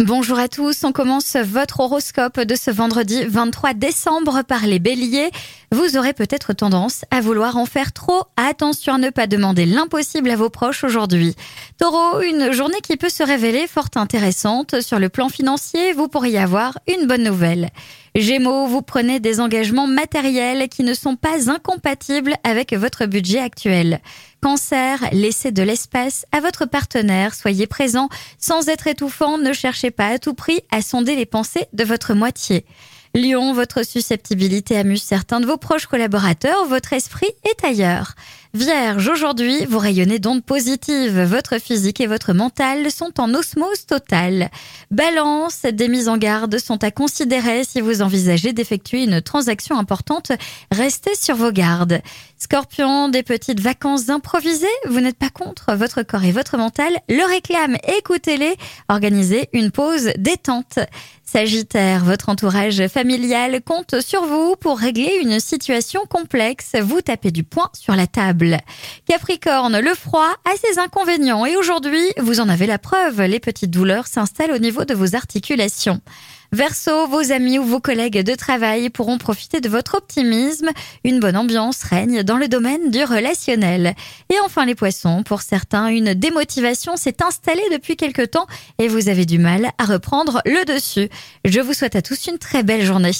Bonjour à tous, on commence votre horoscope de ce vendredi 23 décembre par les béliers. Vous aurez peut-être tendance à vouloir en faire trop. Attention à ne pas demander l'impossible à vos proches aujourd'hui. Taureau, une journée qui peut se révéler fort intéressante. Sur le plan financier, vous pourriez avoir une bonne nouvelle. Gémeaux, vous prenez des engagements matériels qui ne sont pas incompatibles avec votre budget actuel. Cancer, laissez de l'espace à votre partenaire, soyez présent sans être étouffant, ne cherchez pas à tout prix à sonder les pensées de votre moitié. Lion, votre susceptibilité amuse certains de vos proches collaborateurs, votre esprit est ailleurs. Vierge, aujourd'hui, vous rayonnez d'ondes positives. Votre physique et votre mental sont en osmose totale. Balance, des mises en garde sont à considérer si vous envisagez d'effectuer une transaction importante. Restez sur vos gardes. Scorpion, des petites vacances improvisées. Vous n'êtes pas contre. Votre corps et votre mental le réclament. Écoutez-les. Organisez une pause détente. Sagittaire, votre entourage familial compte sur vous pour régler une situation complexe. Vous tapez du poing sur la table. Capricorne, le froid a ses inconvénients et aujourd'hui, vous en avez la preuve. Les petites douleurs s'installent au niveau de vos articulations. Verseau, vos amis ou vos collègues de travail pourront profiter de votre optimisme. Une bonne ambiance règne dans le domaine du relationnel. Et enfin les poissons, pour certains, une démotivation s'est installée depuis quelque temps et vous avez du mal à reprendre le dessus. Je vous souhaite à tous une très belle journée.